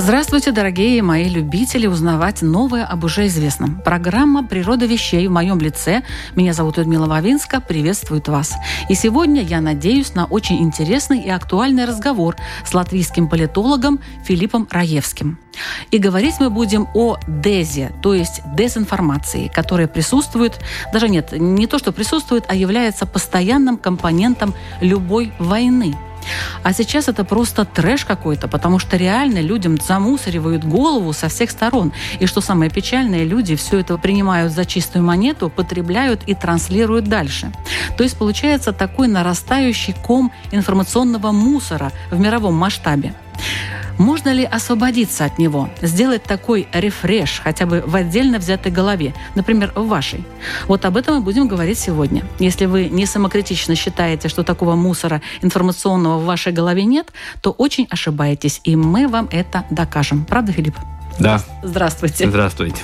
Здравствуйте, дорогие мои любители узнавать новое об уже известном. Программа «Природа вещей» в моем лице. Меня зовут Людмила Вавинска. Приветствует вас. И сегодня я надеюсь на очень интересный и актуальный разговор с латвийским политологом Филиппом Раевским. И говорить мы будем о дезе, то есть дезинформации, которая присутствует, даже нет, не то, что присутствует, а является постоянным компонентом любой войны – а сейчас это просто трэш какой-то, потому что реально людям замусоривают голову со всех сторон. И что самое печальное, люди все это принимают за чистую монету, потребляют и транслируют дальше. То есть получается такой нарастающий ком информационного мусора в мировом масштабе. Можно ли освободиться от него, сделать такой рефреш хотя бы в отдельно взятой голове, например, в вашей? Вот об этом мы будем говорить сегодня. Если вы не самокритично считаете, что такого мусора информационного в вашей голове нет, то очень ошибаетесь, и мы вам это докажем. Правда, Филипп? Да. Здравствуйте. Здравствуйте.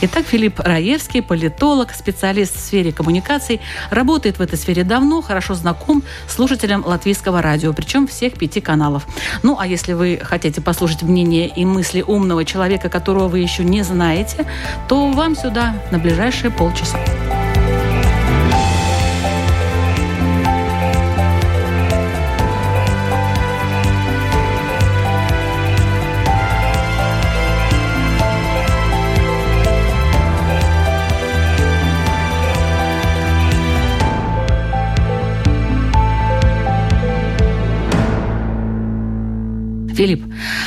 Итак, Филипп Раевский, политолог, специалист в сфере коммуникаций, работает в этой сфере давно, хорошо знаком слушателям латвийского радио, причем всех пяти каналов. Ну, а если вы хотите послушать мнение и мысли умного человека, которого вы еще не знаете, то вам сюда на ближайшие полчаса.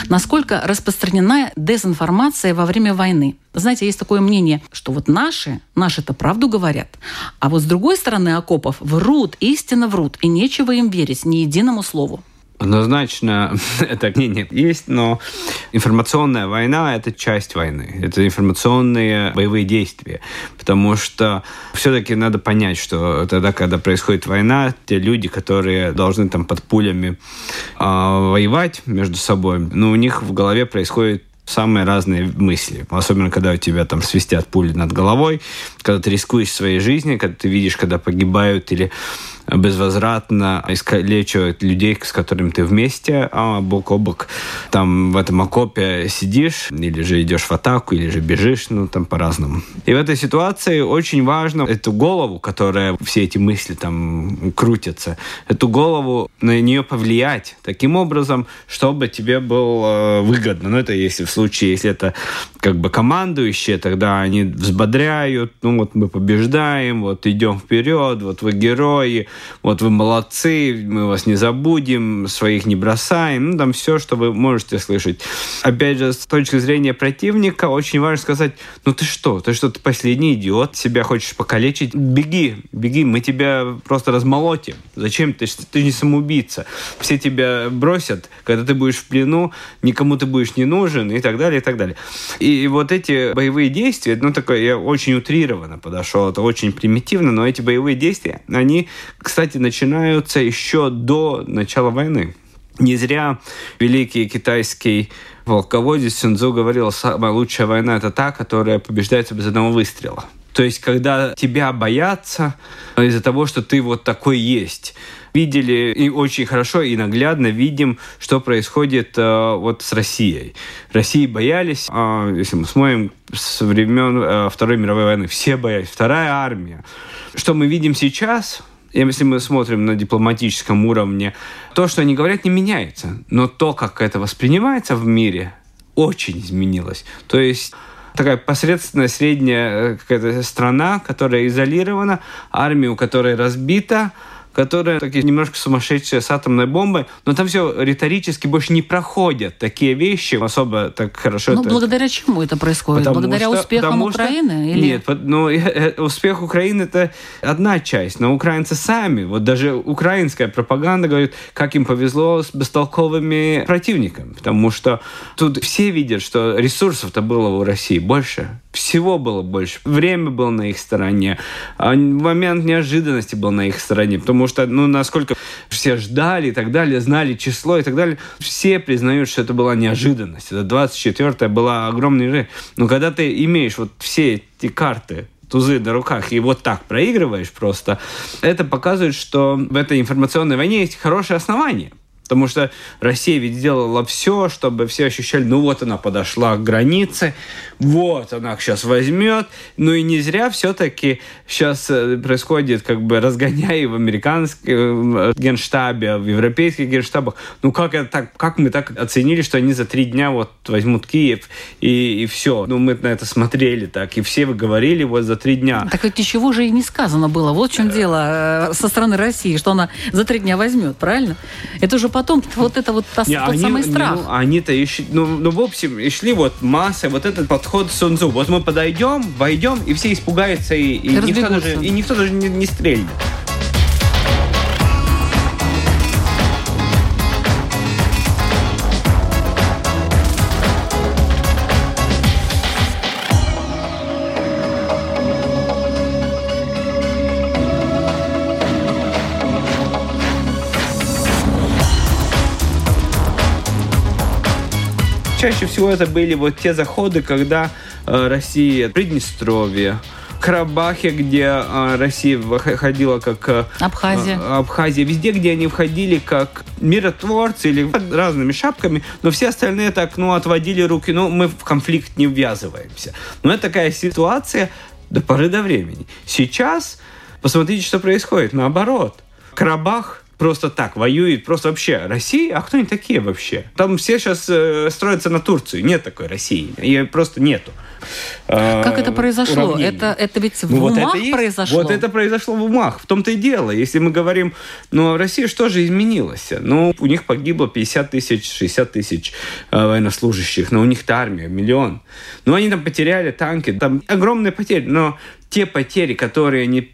Насколько распространена дезинформация во время войны? Знаете, есть такое мнение, что вот наши, наши-то правду говорят, а вот с другой стороны окопов врут, истинно врут, и нечего им верить ни единому слову. Однозначно это мнение есть, но информационная война – это часть войны. Это информационные боевые действия. Потому что все-таки надо понять, что тогда, когда происходит война, те люди, которые должны там под пулями э, воевать между собой, ну, у них в голове происходит самые разные мысли. Особенно, когда у тебя там свистят пули над головой, когда ты рискуешь своей жизнью, когда ты видишь, когда погибают или безвозвратно искалечивают людей, с которыми ты вместе, а бок о бок там в этом окопе сидишь, или же идешь в атаку, или же бежишь, ну там по-разному. И в этой ситуации очень важно эту голову, которая все эти мысли там крутятся, эту голову, на нее повлиять таким образом, чтобы тебе было выгодно. Ну это если в случае, если это как бы командующие, тогда они взбодряют, ну вот мы побеждаем, вот идем вперед, вот вы герои, вот вы молодцы, мы вас не забудем, своих не бросаем, ну там все, что вы можете слышать. Опять же, с точки зрения противника, очень важно сказать, ну ты что, ты что, ты последний идиот, себя хочешь покалечить, беги, беги, мы тебя просто размолотим. Зачем ты, ты не самоубийца? Все тебя бросят, когда ты будешь в плену, никому ты будешь не нужен и так далее, и так далее. И вот эти боевые действия, ну такое, я очень утрированно подошел, это очень примитивно, но эти боевые действия, они, кстати, начинаются еще до начала войны. Не зря великий китайский волководец Сюнзу говорил, самая лучшая война – это та, которая побеждается без одного выстрела. То есть, когда тебя боятся из-за того, что ты вот такой есть видели и очень хорошо и наглядно видим, что происходит э, вот с Россией. России боялись, э, если мы смотрим с времен э, Второй мировой войны, все боялись. Вторая армия. Что мы видим сейчас, если мы смотрим на дипломатическом уровне, то, что они говорят, не меняется. Но то, как это воспринимается в мире, очень изменилось. То есть такая посредственная средняя э, какая-то страна, которая изолирована, армия, у которой разбита, которые такие немножко сумасшедшие с атомной бомбой, но там все риторически больше не проходят такие вещи особо так хорошо. Ну, это... благодаря чему это происходит? Потому благодаря что, успехам Украины? Что... Или... Нет, ну, успех Украины это одна часть, но украинцы сами, вот даже украинская пропаганда говорит, как им повезло с бестолковыми противниками, потому что тут все видят, что ресурсов-то было у России больше, всего было больше, время было на их стороне, а момент неожиданности был на их стороне, потому что, ну, насколько все ждали и так далее, знали число и так далее, все признают, что это была неожиданность. Это 24-я была огромный ры. Но когда ты имеешь вот все эти карты тузы на руках и вот так проигрываешь просто, это показывает, что в этой информационной войне есть хорошее основание. Потому что Россия ведь делала все, чтобы все ощущали, ну вот она подошла к границе, вот она сейчас возьмет. Ну и не зря все-таки сейчас э, происходит как бы разгоняя в американском э, генштабе, в европейских генштабах. Ну как это так, как мы так оценили, что они за три дня вот возьмут Киев и, и все. Ну мы на это смотрели так, и все вы говорили вот за три дня. Так ведь ничего же и не сказано было. Вот в чем дело э, со стороны России, что она за три дня возьмет, правильно? Это уже потом вот это вот та, не, тот они, самый страх. Ну, они-то еще, ну, ну, в общем, и шли вот масса, вот этот подход Сунзу. Вот мы подойдем, войдем, и все испугаются, и, и, и никто, даже, и никто даже не, не стрельнет. Чаще всего это были вот те заходы, когда э, Россия, Приднестровье, Карабахе, где э, Россия ходила как... Э, Абхазия. Э, Абхазия. Везде, где они входили как миротворцы или разными шапками, но все остальные так, ну, отводили руки, ну, мы в конфликт не ввязываемся. Но это такая ситуация до поры до времени. Сейчас посмотрите, что происходит. Наоборот. Карабах просто так воюет, просто вообще Россия, а кто они такие вообще? Там все сейчас э, строятся на Турцию, нет такой России, ее просто нету. А, как это произошло? Это, это ведь в ну, умах вот это произошло? Вот это произошло в умах, в том-то и дело. Если мы говорим, ну, Россия что же изменилась? Ну, у них погибло 50 тысяч, 60 тысяч э, военнослужащих, но у них-то армия, миллион. Ну, они там потеряли танки, там огромные потери, но те потери, которые они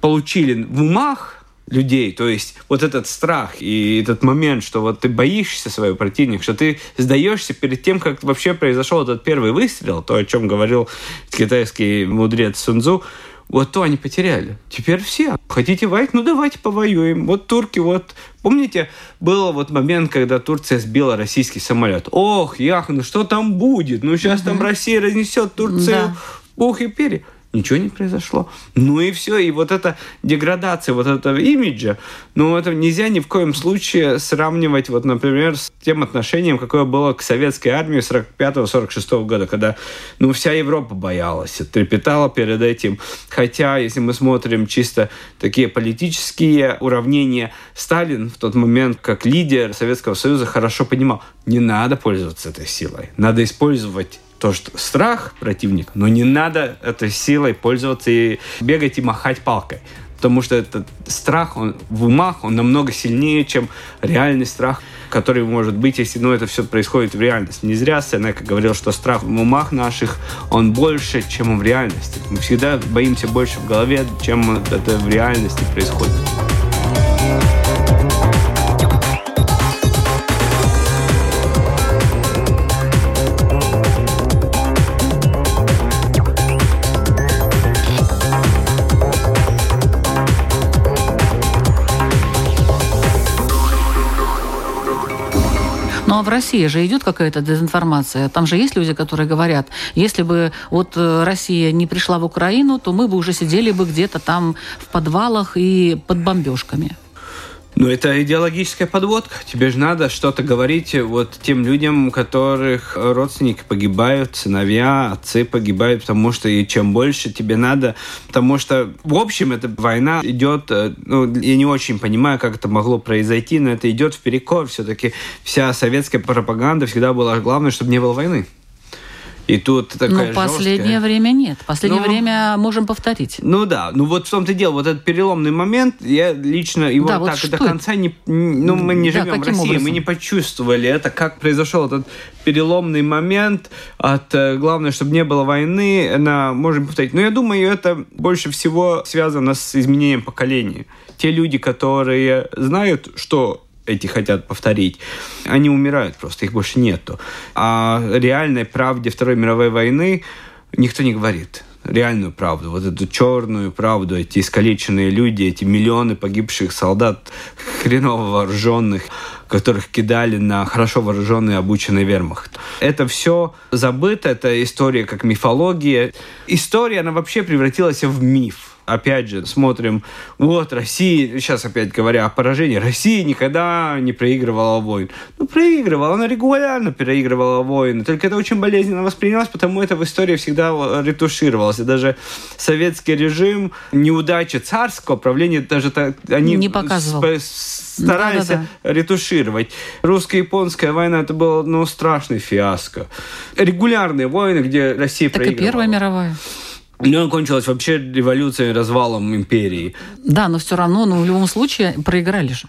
получили в умах, людей. То есть вот этот страх и этот момент, что вот ты боишься своего противника, что ты сдаешься перед тем, как вообще произошел этот первый выстрел, то, о чем говорил китайский мудрец Сунзу, вот то они потеряли. Теперь все. Хотите воевать? Ну давайте повоюем. Вот турки, вот... Помните, был вот момент, когда Турция сбила российский самолет. Ох, ях, ну что там будет? Ну сейчас угу. там Россия разнесет Турцию да. в пух и перья ничего не произошло. Ну и все, и вот эта деградация вот этого имиджа, ну это нельзя ни в коем случае сравнивать, вот, например, с тем отношением, какое было к советской армии 45-46 года, когда, ну, вся Европа боялась, трепетала перед этим. Хотя, если мы смотрим чисто такие политические уравнения, Сталин в тот момент, как лидер Советского Союза, хорошо понимал, не надо пользоваться этой силой, надо использовать то, что страх противника, но не надо этой силой пользоваться и бегать и махать палкой. Потому что этот страх, он в умах, он намного сильнее, чем реальный страх, который может быть, если ну, это все происходит в реальности. Не зря Сенека говорил, что страх в умах наших, он больше, чем в реальности. Мы всегда боимся больше в голове, чем это в реальности происходит. В России же идет какая-то дезинформация. Там же есть люди, которые говорят, если бы вот э, Россия не пришла в Украину, то мы бы уже сидели бы где-то там в подвалах и под бомбежками. Ну, это идеологическая подводка. Тебе же надо что-то говорить вот тем людям, у которых родственники погибают, сыновья, отцы погибают, потому что и чем больше тебе надо, потому что, в общем, эта война идет, э, ну, я не очень понимаю, как это могло произойти, но это идет в перекор. Все-таки вся советская пропаганда всегда была главное, чтобы не было войны. И тут такая Ну, последнее жесткая... время нет. Последнее Ну, время можем повторить. Ну да, ну вот в том-то и дело, вот этот переломный момент, я лично его Да, вот так что до это? конца не... Ну, мы не Да, живем в России, образом? мы не почувствовали это, как произошел этот переломный момент от... э, Главное, чтобы не было войны, на, можем повторить. Но я думаю, это больше всего связано с изменением поколения. Те люди, которые знают, что эти хотят повторить, они умирают просто, их больше нету. А реальной правде Второй мировой войны никто не говорит реальную правду, вот эту черную правду, эти искалеченные люди, эти миллионы погибших солдат, хреново вооруженных, которых кидали на хорошо вооруженный обученный вермахт. Это все забыто, это история как мифология. История, она вообще превратилась в миф опять же, смотрим, вот Россия, сейчас опять говоря о поражении, Россия никогда не проигрывала войн. Ну, проигрывала, она регулярно проигрывала войны, только это очень болезненно воспринималось, потому это в истории всегда ретушировалось. И даже советский режим, неудача царского правления, даже так, они Не показывал. старались Да-да-да. ретушировать. Русско-японская война это было ну, страшный фиаско. Регулярные войны, где Россия Так и проигрывала. Первая мировая. Ну, она кончилась вообще революцией, развалом империи. Да, но все равно, ну, в любом случае, проиграли же.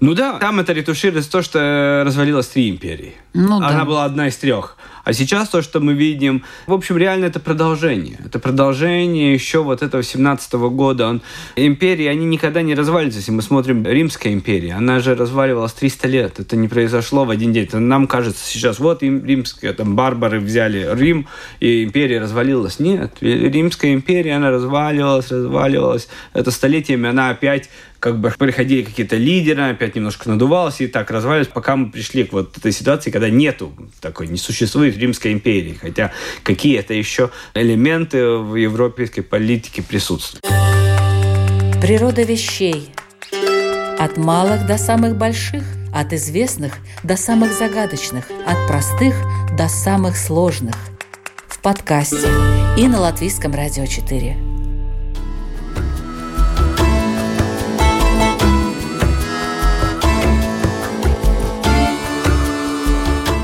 Ну да, там это ретушировалось то, что развалилось три империи. Ну Она да. была одна из трех. А сейчас то, что мы видим, в общем, реально это продолжение. Это продолжение еще вот этого 17 года. Он, империи, они никогда не развалится. Если мы смотрим Римская империя, она же разваливалась 300 лет. Это не произошло в один день. Это нам кажется сейчас, вот им римская, там барбары взяли Рим, и империя развалилась. Нет, Римская империя, она разваливалась, разваливалась. Это столетиями она опять как бы приходили какие-то лидеры, опять немножко надувалась и так развалилась, пока мы пришли к вот этой ситуации, когда нету такой, не существует Римской империи, хотя какие-то еще элементы в европейской политике присутствуют. Природа вещей. От малых до самых больших, от известных до самых загадочных, от простых до самых сложных. В подкасте и на Латвийском радио 4.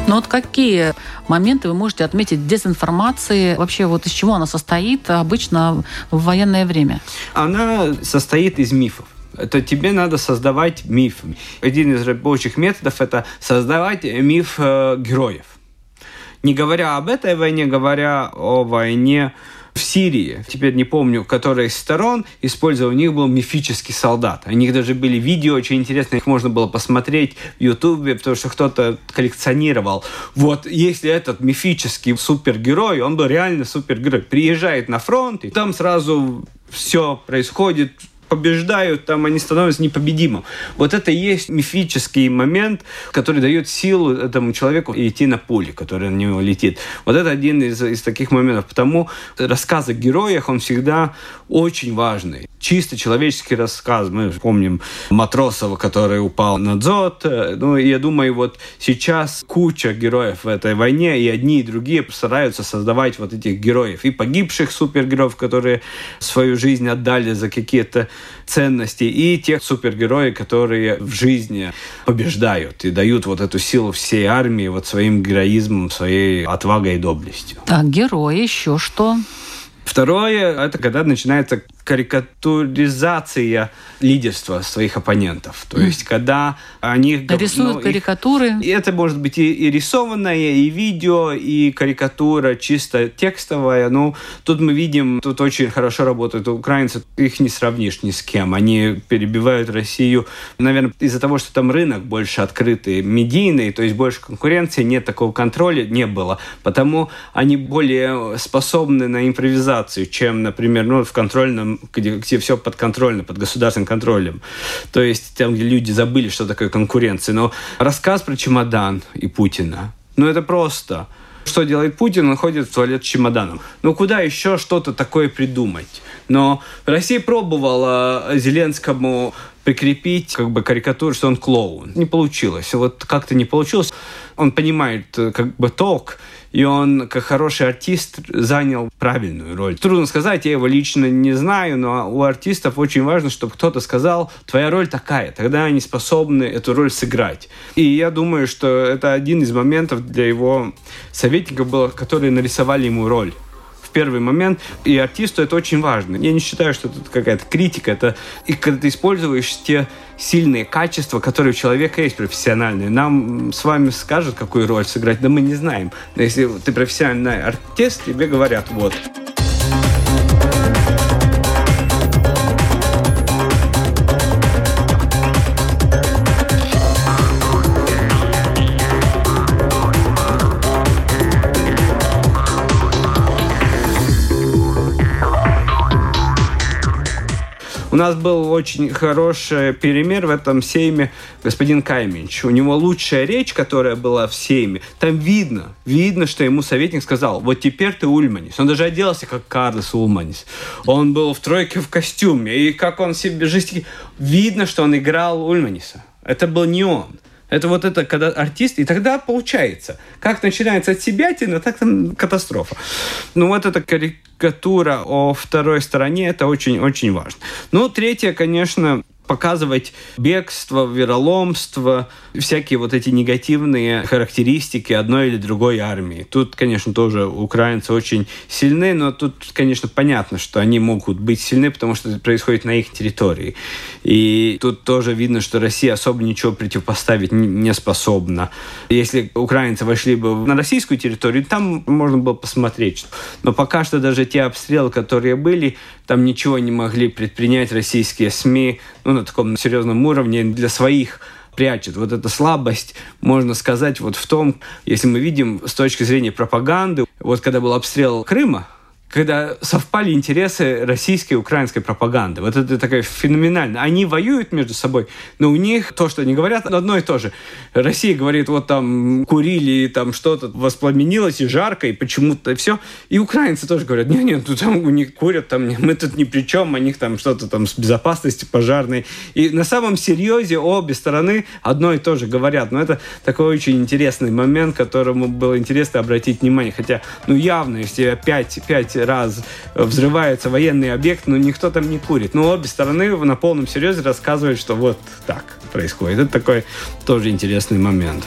Но вот какие моменты вы можете отметить дезинформации? Вообще вот из чего она состоит обычно в военное время? Она состоит из мифов. Это тебе надо создавать миф. Один из рабочих методов – это создавать миф э, героев. Не говоря об этой войне, говоря о войне в Сирии, теперь не помню, которая из сторон, использовал, у них был мифический солдат. У них даже были видео очень интересные, их можно было посмотреть в Ютубе, потому что кто-то коллекционировал. Вот если этот мифический супергерой, он был реально супергерой, приезжает на фронт, и там сразу все происходит, побеждают, там они становятся непобедимым. Вот это и есть мифический момент, который дает силу этому человеку идти на пули, который на него летит. Вот это один из, из таких моментов. Потому рассказ о героях, он всегда очень важный. Чисто человеческий рассказ. Мы помним Матросова, который упал на дзот. Ну, и я думаю, вот сейчас куча героев в этой войне, и одни, и другие стараются создавать вот этих героев. И погибших супергероев, которые свою жизнь отдали за какие-то ценности, и тех супергероев, которые в жизни побеждают и дают вот эту силу всей армии вот своим героизмом, своей отвагой и доблестью. Так, герои, еще что? Второе, это когда начинается карикатуризация лидерства своих оппонентов. То есть, когда они... Рисуют ну, их- карикатуры. и это может быть и, и рисованное, и видео, и карикатура чисто текстовая. Ну, тут мы видим, тут очень хорошо работают украинцы. Их не сравнишь ни с кем. Они перебивают Россию, наверное, из-за того, что там рынок больше открытый, медийный, то есть больше конкуренции, нет такого контроля, не было. Потому они более способны на импровизацию, чем, например, ну, в контрольном, где, где все подконтрольно, под государственным контролем. То есть там, где люди забыли, что такое конкуренция. Но рассказ про чемодан и Путина, ну это просто. Что делает Путин? Он ходит в туалет с чемоданом. Ну куда еще что-то такое придумать? Но Россия пробовала Зеленскому прикрепить как бы карикатуру, что он клоун. Не получилось. Вот как-то не получилось. Он понимает э, как бы толк и он, как хороший артист, занял правильную роль. Трудно сказать, я его лично не знаю, но у артистов очень важно, чтобы кто-то сказал, твоя роль такая, тогда они способны эту роль сыграть. И я думаю, что это один из моментов для его советников было, которые нарисовали ему роль первый момент. И артисту это очень важно. Я не считаю, что это какая-то критика. Это и когда ты используешь те сильные качества, которые у человека есть профессиональные. Нам с вами скажут, какую роль сыграть, да мы не знаем. Но если ты профессиональный артист, тебе говорят, вот, У нас был очень хороший пример в этом сейме господин Кайминч. У него лучшая речь, которая была в сейме. Там видно, видно, что ему советник сказал, вот теперь ты Ульманис. Он даже оделся, как Карлос Ульманис. Он был в тройке в костюме. И как он себе жестикулировал. Видно, что он играл Ульманиса. Это был не он. Это вот это, когда артист, и тогда получается. Как начинается от себя, так там катастрофа. Ну вот эта карикатура о второй стороне, это очень-очень важно. Ну, третье, конечно, показывать бегство, вероломство, всякие вот эти негативные характеристики одной или другой армии. Тут, конечно, тоже украинцы очень сильны, но тут, конечно, понятно, что они могут быть сильны, потому что это происходит на их территории. И тут тоже видно, что Россия особо ничего противопоставить не способна. Если украинцы вошли бы на российскую территорию, там можно было посмотреть. Но пока что даже те обстрелы, которые были, там ничего не могли предпринять российские СМИ ну, на таком серьезном уровне для своих прячет. Вот эта слабость, можно сказать, вот в том, если мы видим с точки зрения пропаганды, вот когда был обстрел Крыма, когда совпали интересы российской и украинской пропаганды. Вот это такая феноменально. Они воюют между собой, но у них то, что они говорят, одно и то же. Россия говорит, вот там курили, там что-то воспламенилось, и жарко, и почему-то все. И украинцы тоже говорят, нет, нет, тут там у них курят, там, мы тут ни при чем, у них там что-то там с безопасностью пожарной. И на самом серьезе обе стороны одно и то же говорят. Но это такой очень интересный момент, которому было интересно обратить внимание. Хотя, ну явно, если опять, опять раз взрывается военный объект, но никто там не курит. Но обе стороны на полном серьезе рассказывают, что вот так происходит. Это такой тоже интересный момент.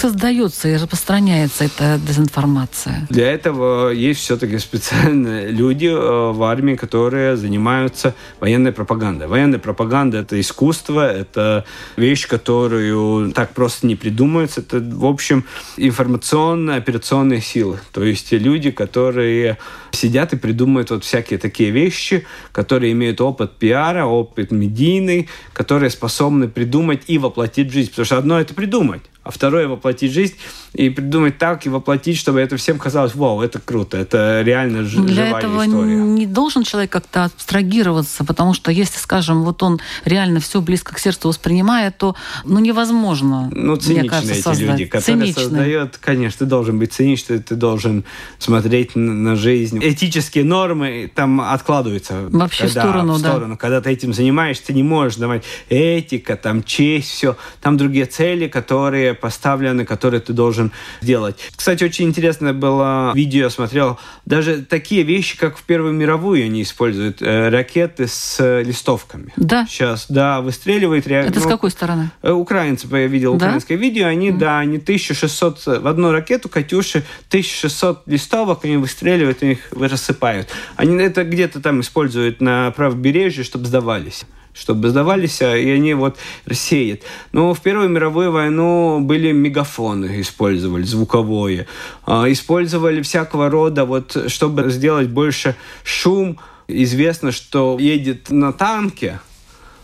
Создается и распространяется эта дезинформация? Для этого есть все-таки специальные люди э, в армии, которые занимаются военной пропагандой. Военная пропаганда – это искусство, это вещь, которую так просто не придумается. Это, в общем, информационные операционные силы. То есть люди, которые сидят и придумывают вот всякие такие вещи, которые имеют опыт пиара, опыт медийный, которые способны придумать и воплотить в жизнь. Потому что одно – это придумать, а второе воплотить жизнь и придумать так и воплотить, чтобы это всем казалось, вау, это круто, это реально ж- Для живая этого история. не должен человек как-то абстрагироваться, потому что если, скажем, вот он реально все близко к сердцу воспринимает, то ну невозможно, ну, циничные мне кажется, эти создать. люди, которые Циничные. создают, конечно, ты должен быть циничным, ты должен смотреть на жизнь. Этические нормы там откладываются. Вообще в когда, сторону, в да. сторону. Когда ты этим занимаешься, ты не можешь давать этика, там честь, все. Там другие цели, которые поставлены, которые ты должен делать. Кстати, очень интересное было видео, я смотрел, даже такие вещи, как в Первую мировую они используют, э, ракеты с листовками. Да. Сейчас, да, выстреливает. ре- Это с ну, какой стороны? Э, Украинцы, я видел Да? украинское видео, они, да, они 1600, в одну ракету «Катюши» 1600 листовок они выстреливают, и их рассыпают. Они это где-то там используют на правобережье, чтобы сдавались чтобы сдавались, а, и они вот рассеют. Но в Первую мировую войну были мегафоны, использовали звуковое. А, Использовали всякого рода, вот, чтобы сделать больше шум. Известно, что едет на танке,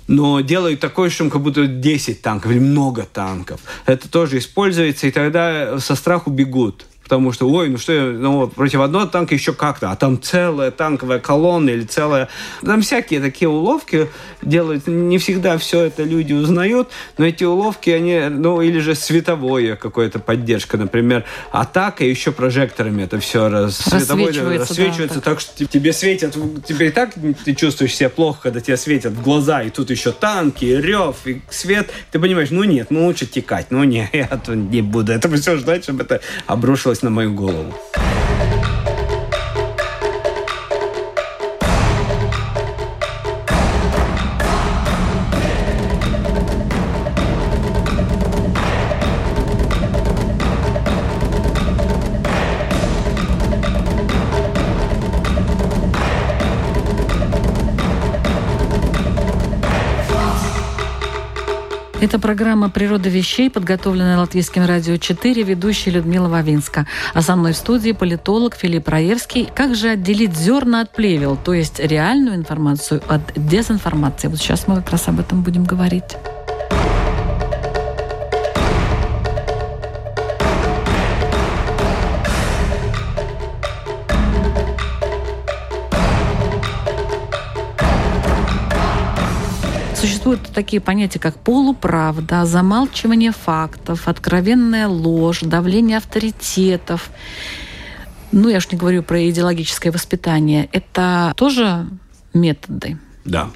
но делают такой шум, как будто 10 танков или много танков. Это тоже используется, и тогда со страху бегут. Потому что, ой, ну что, ну, против одного танка еще как-то, а там целая танковая колонна или целая... Там всякие такие уловки делают, не всегда все это люди узнают, но эти уловки, они, ну, или же световое какое-то поддержка, например, атака, еще прожекторами это все раз, рассвечивается, рассвечивается да, так. так что тебе светят, тебе и так ты чувствуешь себя плохо, когда тебе светят в глаза, и тут еще танки, и рев, и свет, ты понимаешь, ну нет, ну лучше текать, ну не, я не буду этого все ждать, чтобы это обрушилось на мою голову. Это программа «Природа вещей», подготовленная Латвийским радио 4, ведущая Людмила Вавинска. А со мной в студии политолог Филипп Раевский. Как же отделить зерна от плевел, то есть реальную информацию от дезинформации? Вот сейчас мы как раз об этом будем говорить. Такие понятия, как полуправда, замалчивание фактов, откровенная ложь, давление авторитетов. Ну, я уж не говорю про идеологическое воспитание. Это тоже методы. Да.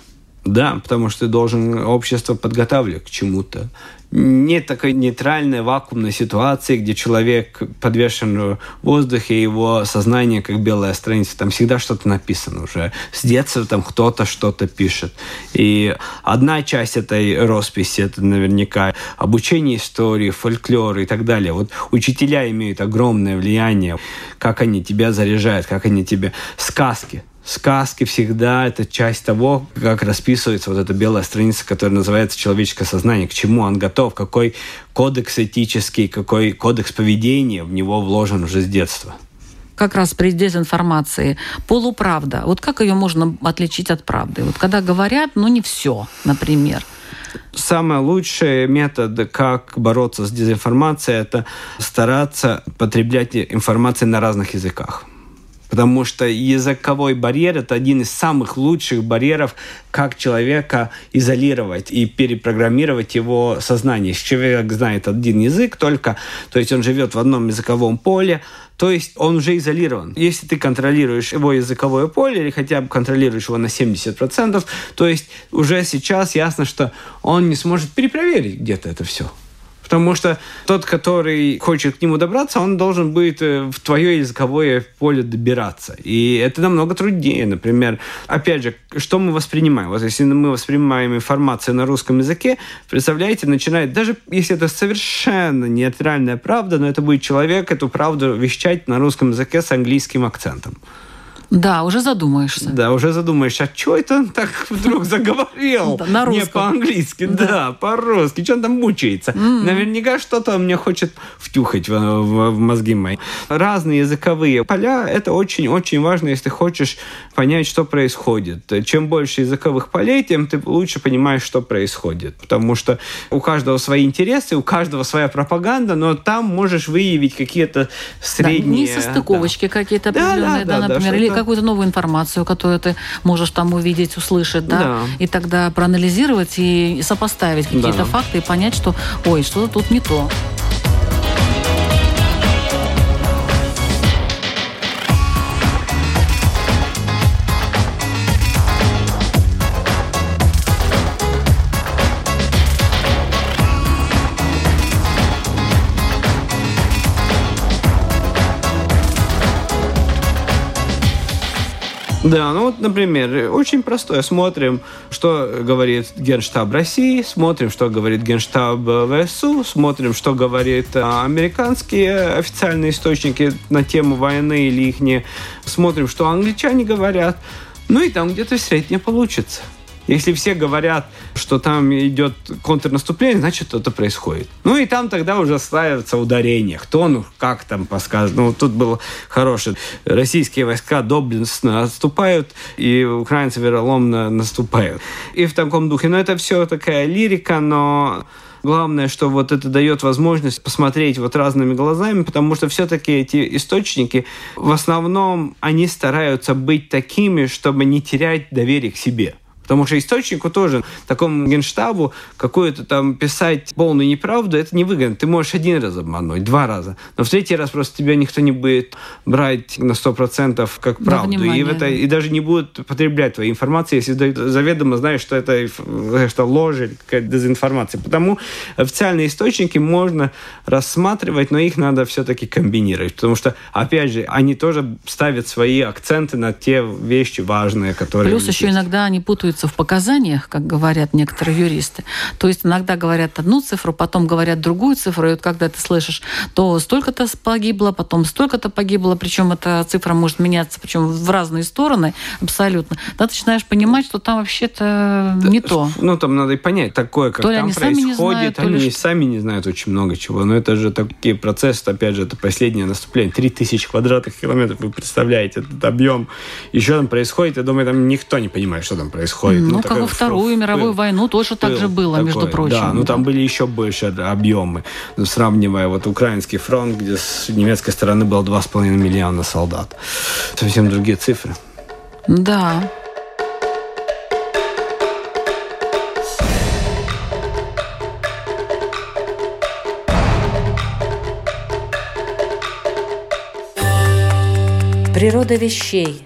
Да, потому что должен общество подготавливать к чему-то нет такой нейтральной вакуумной ситуации, где человек подвешен в воздухе, его сознание как белая страница. Там всегда что-то написано уже. С детства там кто-то что-то пишет. И одна часть этой росписи, это наверняка обучение истории, фольклор и так далее. Вот учителя имеют огромное влияние, как они тебя заряжают, как они тебе... Сказки сказки всегда это часть того, как расписывается вот эта белая страница, которая называется человеческое сознание, к чему он готов, какой кодекс этический, какой кодекс поведения в него вложен уже с детства как раз при дезинформации полуправда. Вот как ее можно отличить от правды? Вот когда говорят, ну не все, например. Самый лучший метод, как бороться с дезинформацией, это стараться потреблять информацию на разных языках. Потому что языковой барьер – это один из самых лучших барьеров, как человека изолировать и перепрограммировать его сознание. Человек знает один язык только, то есть он живет в одном языковом поле, то есть он уже изолирован. Если ты контролируешь его языковое поле или хотя бы контролируешь его на 70%, то есть уже сейчас ясно, что он не сможет перепроверить где-то это все. Потому что тот, который хочет к нему добраться, он должен будет э, в твое языковое поле добираться. И это намного труднее. Например, опять же, что мы воспринимаем? Вот если мы воспринимаем информацию на русском языке, представляете, начинает, даже если это совершенно нейтральная правда, но это будет человек эту правду вещать на русском языке с английским акцентом. Да, уже задумаешься. Да, уже задумаешься, а что это он так вдруг заговорил? На русском. Не по-английски, да, по-русски. Что он там мучается? Наверняка что-то мне хочет втюхать в мозги мои. Разные языковые поля – это очень-очень важно, если хочешь понять, что происходит. Чем больше языковых полей, тем ты лучше понимаешь, что происходит. Потому что у каждого свои интересы, у каждого своя пропаганда, но там можешь выявить какие-то средние... Да, несостыковочки да. какие-то определенные, да, да, да, например, или какую-то новую информацию, которую ты можешь там увидеть, услышать, да, да. и тогда проанализировать и сопоставить какие-то да. факты и понять, что, ой, что-то тут не то. Да, ну вот, например, очень простое. Смотрим, что говорит Генштаб России, смотрим, что говорит Генштаб ВСУ, смотрим, что говорит а, американские официальные источники на тему войны или их не. Смотрим, что англичане говорят. Ну и там где-то среднее получится. Если все говорят, что там идет контрнаступление, значит, что-то происходит. Ну и там тогда уже ставятся ударения. Кто, ну, как там подсказано. Ну, тут было хорошее. Российские войска доблестно отступают, и украинцы вероломно наступают. И в таком духе. Но это все такая лирика, но Главное, что вот это дает возможность посмотреть вот разными глазами, потому что все-таки эти источники, в основном, они стараются быть такими, чтобы не терять доверие к себе. Потому что источнику тоже, такому генштабу, какую-то там писать полную неправду, это невыгодно. Ты можешь один раз обмануть, два раза. Но в третий раз просто тебя никто не будет брать на сто процентов как правду. внимания, и, это, да. и даже не будут потреблять твою информацию, если заведомо знаешь, что это что ложь или какая-то дезинформация. Потому официальные источники можно рассматривать, но их надо все-таки комбинировать. Потому что, опять же, они тоже ставят свои акценты на те вещи важные, которые... Плюс еще есть. иногда они путаются в показаниях, как говорят некоторые юристы. То есть иногда говорят одну цифру, потом говорят другую цифру, и вот когда ты слышишь, то столько-то погибло, потом столько-то погибло, причем эта цифра может меняться, причем в разные стороны абсолютно. Тогда ты начинаешь понимать, что там вообще-то не то. Ну, там надо и понять, такое, как То ли там они сами не происходит. знают, то они ли сами не знают очень много чего. Но это же такие процессы, опять же, это последнее наступление. 3000 квадратных километров, вы представляете этот объем. Что там происходит, я думаю, там никто не понимает, что там происходит. Ну, как такое во Вторую пыл. мировую войну тоже так же было, такое, между прочим. Да, ну там были еще больше объемы. Ну, сравнивая вот украинский фронт, где с немецкой стороны было 2,5 миллиона солдат. Совсем другие цифры. Да. Природа вещей.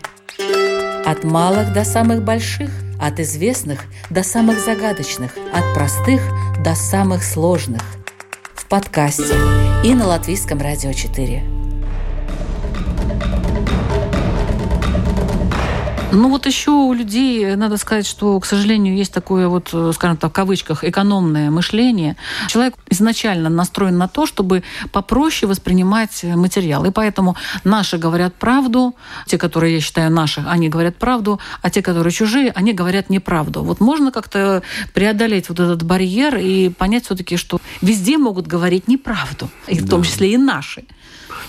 От малых до самых больших, от известных до самых загадочных, от простых до самых сложных. В подкасте и на Латвийском радио 4. Ну вот еще у людей, надо сказать, что, к сожалению, есть такое вот, э, скажем так, в кавычках, экономное мышление. Человек изначально настроен на то, чтобы попроще воспринимать материал. И поэтому наши говорят правду, те, которые я считаю наши, они говорят правду, а те, которые чужие, они говорят неправду. Вот можно как-то преодолеть вот этот барьер и понять все-таки, что везде могут говорить неправду, и в том числе и наши.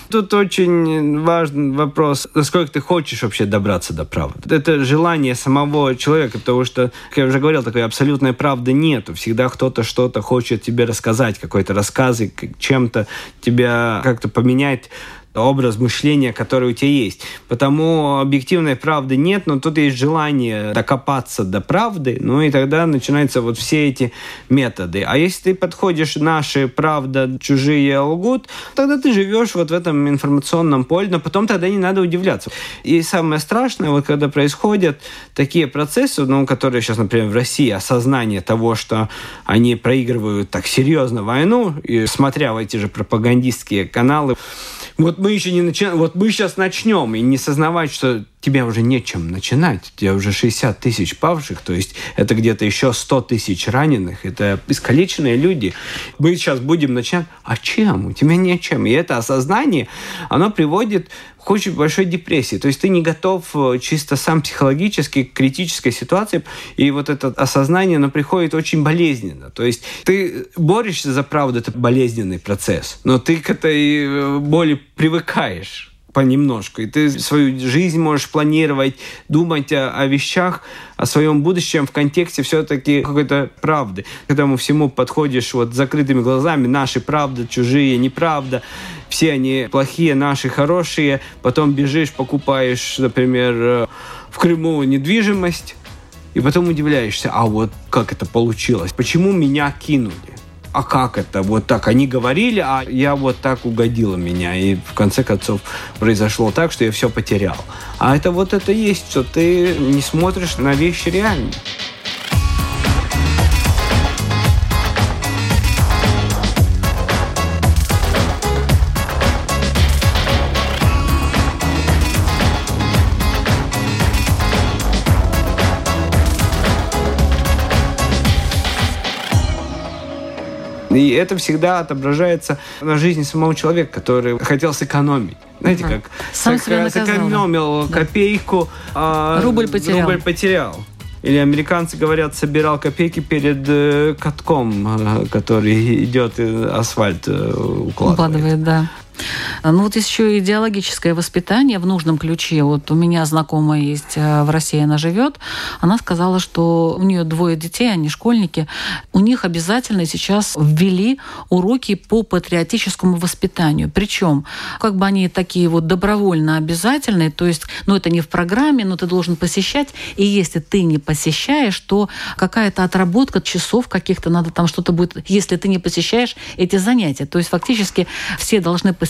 Тут очень важный вопрос, насколько ты хочешь вообще добраться до правды. Это желание самого человека, потому что, как я уже говорил, такой абсолютной правды нету. Всегда кто-то что-то хочет тебе рассказать, какой-то рассказ, чем-то тебя как-то поменять образ мышления, который у тебя есть. Потому объективной правды нет, но тут есть желание докопаться до правды, ну и тогда начинаются вот все эти методы. А если ты подходишь наши правда, чужие лгут, тогда ты живешь вот в этом информационном поле, но потом тогда не надо удивляться. И самое страшное, вот когда происходят такие процессы, ну, которые сейчас, например, в России, осознание того, что они проигрывают так серьезно войну, и смотря в эти же пропагандистские каналы, вот мы еще не начинаем, вот мы сейчас начнем, и не сознавать, что тебя уже нечем начинать. У тебя уже 60 тысяч павших, то есть это где-то еще 100 тысяч раненых, это искалеченные люди. Мы сейчас будем начинать, а чем? У тебя нечем. И это осознание, оно приводит к очень большой депрессии. То есть ты не готов э, чисто сам психологически к критической ситуации, и вот это осознание, оно приходит очень болезненно. То есть ты борешься за правду, это болезненный процесс, но ты к этой э, боли привыкаешь понемножку. И ты свою жизнь можешь планировать, думать о, о вещах, о своем будущем в контексте все-таки какой-то правды. Когда мы всему подходишь вот закрытыми глазами, наши правда, чужие неправда, все они плохие, наши хорошие, потом бежишь, покупаешь, например, э, в Крыму недвижимость, и потом удивляешься, а вот как это получилось? Почему меня кинули? А как это? Вот так они говорили, а я вот так угодила меня. И в конце концов произошло так, что я все потерял. А это вот это есть, что ты не смотришь на вещи реально. И это всегда отображается на жизни самого человека, который хотел сэкономить. Знаете, Ага. как Сам сэк- сэкономил да. копейку, а Рубль потерял. рубль потерял. Или американцы говорят, собирал копейки перед э, катком, э, который идет и асфальт э, укладывает. Укладывает, да. Ну вот еще идеологическое воспитание в нужном ключе. Вот у меня знакомая есть э, в России, она живет. Она сказала, что у нее двое детей, они школьники. У них обязательно сейчас ввели уроки по патриотическому воспитанию. Причем, как бы они такие вот добровольно обязательные, то есть, ну это не в программе, но ты должен посещать. И если ты не посещаешь, то какая-то отработка часов каких-то надо там что-то будет, если ты не посещаешь эти занятия. То есть фактически все должны посещать.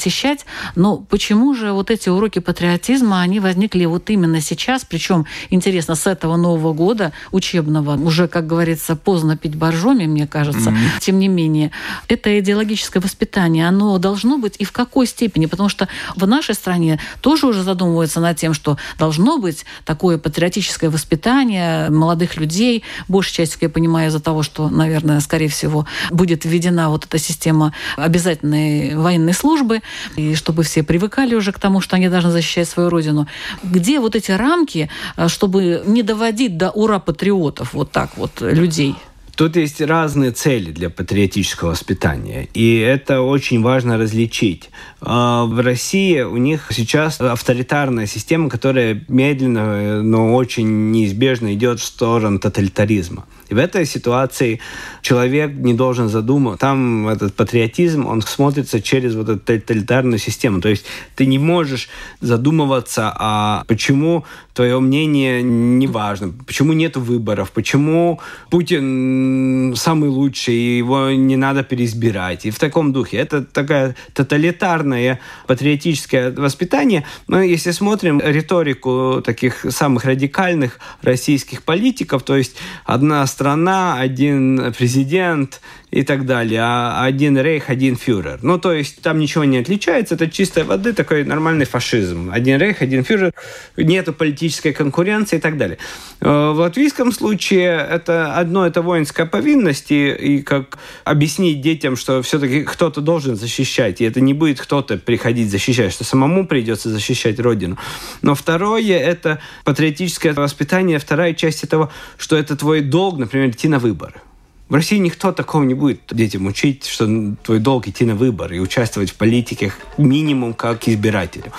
Но почему же вот эти уроки патриотизма, они возникли вот именно сейчас? Причем, интересно, с этого Нового года учебного, уже, как говорится, поздно пить боржоми, мне кажется. Mm-hmm. Тем не менее, это идеологическое воспитание, оно должно быть и в какой степени? Потому что в нашей стране тоже уже задумываются над тем, что должно быть такое патриотическое воспитание молодых людей, большей частью, я понимаю, из-за того, что, наверное, скорее всего, будет введена вот эта система обязательной военной службы, и чтобы все привыкали уже к тому, что они должны защищать свою родину. Где вот эти рамки, э, чтобы не доводить до ура патриотов вот так вот людей? Тут есть разные цели для патриотического воспитания, и это очень важно различить. А, в России у них сейчас авторитарная система, которая медленно, но очень неизбежно идет в сторону тоталитаризма. И в этой ситуации человек не должен задуматься. Там этот патриотизм, он смотрится через вот эту тоталитарную систему. То есть ты не можешь задумываться, а почему твое мнение не важно, почему нет выборов, почему Путин самый лучший, и его не надо переизбирать. И в таком духе. Это такая тоталитарное патриотическое воспитание. Но если смотрим риторику таких самых радикальных российских политиков, то есть одна страна, один президент и так далее, а один рейх, один фюрер. Ну, то есть там ничего не отличается, это чистой воды такой нормальный фашизм. Один рейх, один фюрер, нету политической конкуренции и так далее. Э, в латвийском случае это одно, это воинская повинность, и, и как объяснить детям, что все-таки кто-то должен защищать, и это не будет кто-то приходить защищать, что самому придется защищать родину. Но второе, это патриотическое воспитание, вторая часть этого, что это твой долг, например, идти на выборы. В России никто такого не будет детям учить, что твой долг идти на выборы и участвовать в политике минимум как избирателю.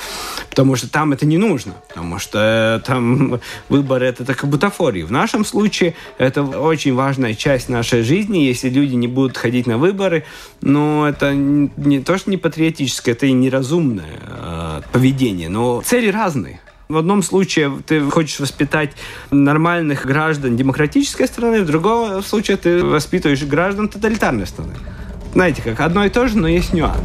Потому что там это не нужно. Потому что там выборы это так бутафории. В нашем случае это очень важная часть нашей жизни. Если люди не будут ходить на выборы, но это не то, что не патриотическое, это и неразумное э, поведение. Но цели разные. В одном случае ты хочешь воспитать нормальных граждан демократической страны, в другом случае ты воспитываешь граждан тоталитарной страны. Знаете, как одно и то же, но есть нюанс.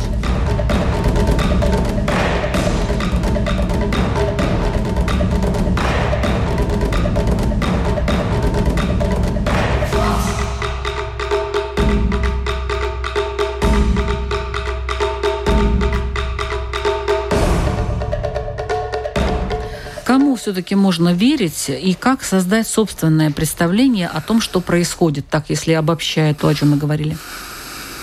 Все-таки можно верить и как создать собственное представление о том, что происходит, так если обобщая то, о чем мы говорили?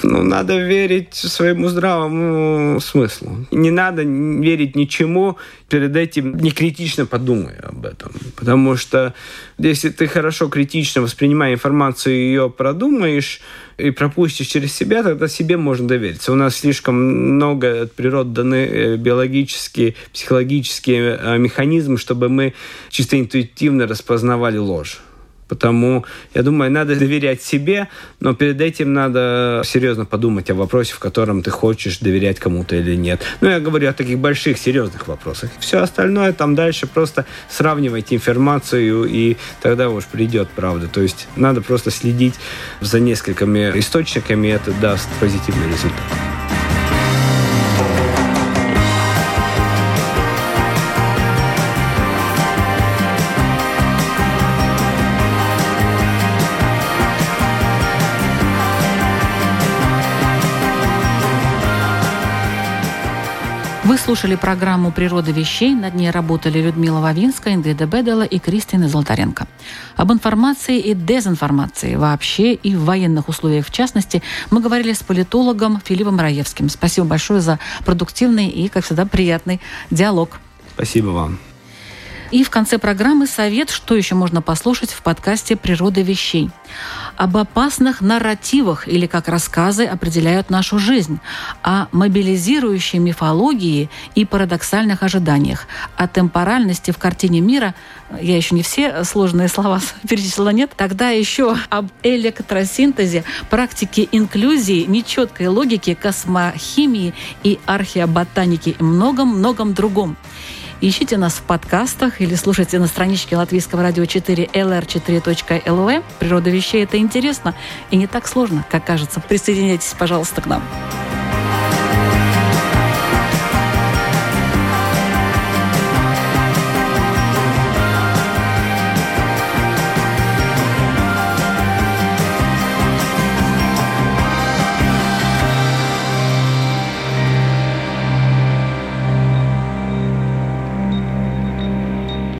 Ну, надо верить своему здравому смыслу. Не надо верить ничему, перед этим не критично подумай об этом. Потому что если ты хорошо критично воспринимая информацию ее продумаешь, и пропустишь через себя, тогда себе можно довериться. У нас слишком много от природы даны э, биологические, психологические э, механизмы, чтобы мы чисто интуитивно распознавали ложь. Потому, я думаю, надо доверять себе, но перед этим надо серьезно подумать о вопросе, в котором ты хочешь доверять кому-то или нет. Ну, я говорю о таких больших, серьезных вопросах. Все остальное там дальше просто сравнивайте информацию, и тогда уж придет правда. То есть надо просто следить за несколькими источниками, и это даст позитивный результат. Слушали программу «Природа вещей». Над ней работали Людмила Вавинская, Ингрида Бедела и Кристина Золотаренко. Об информации и дезинформации вообще и в военных условиях в частности мы говорили с политологом Филиппом Раевским. Спасибо большое за продуктивный и, как всегда, приятный диалог. Спасибо вам. И в конце программы совет, что еще можно послушать в подкасте «Природа вещей». Об опасных нарративах или как рассказы определяют нашу жизнь, о мобилизирующей мифологии и парадоксальных ожиданиях, о темпоральности в картине мира, я еще не все сложные слова перечислила, нет, тогда еще об электросинтезе, практике инклюзии, нечеткой логике, космохимии и археоботаники и многом-многом другом. Ищите нас в подкастах или слушайте на страничке Латвийского радио 4 lr4.lv. Природа вещей – это интересно и не так сложно, как кажется. Присоединяйтесь, пожалуйста, к нам.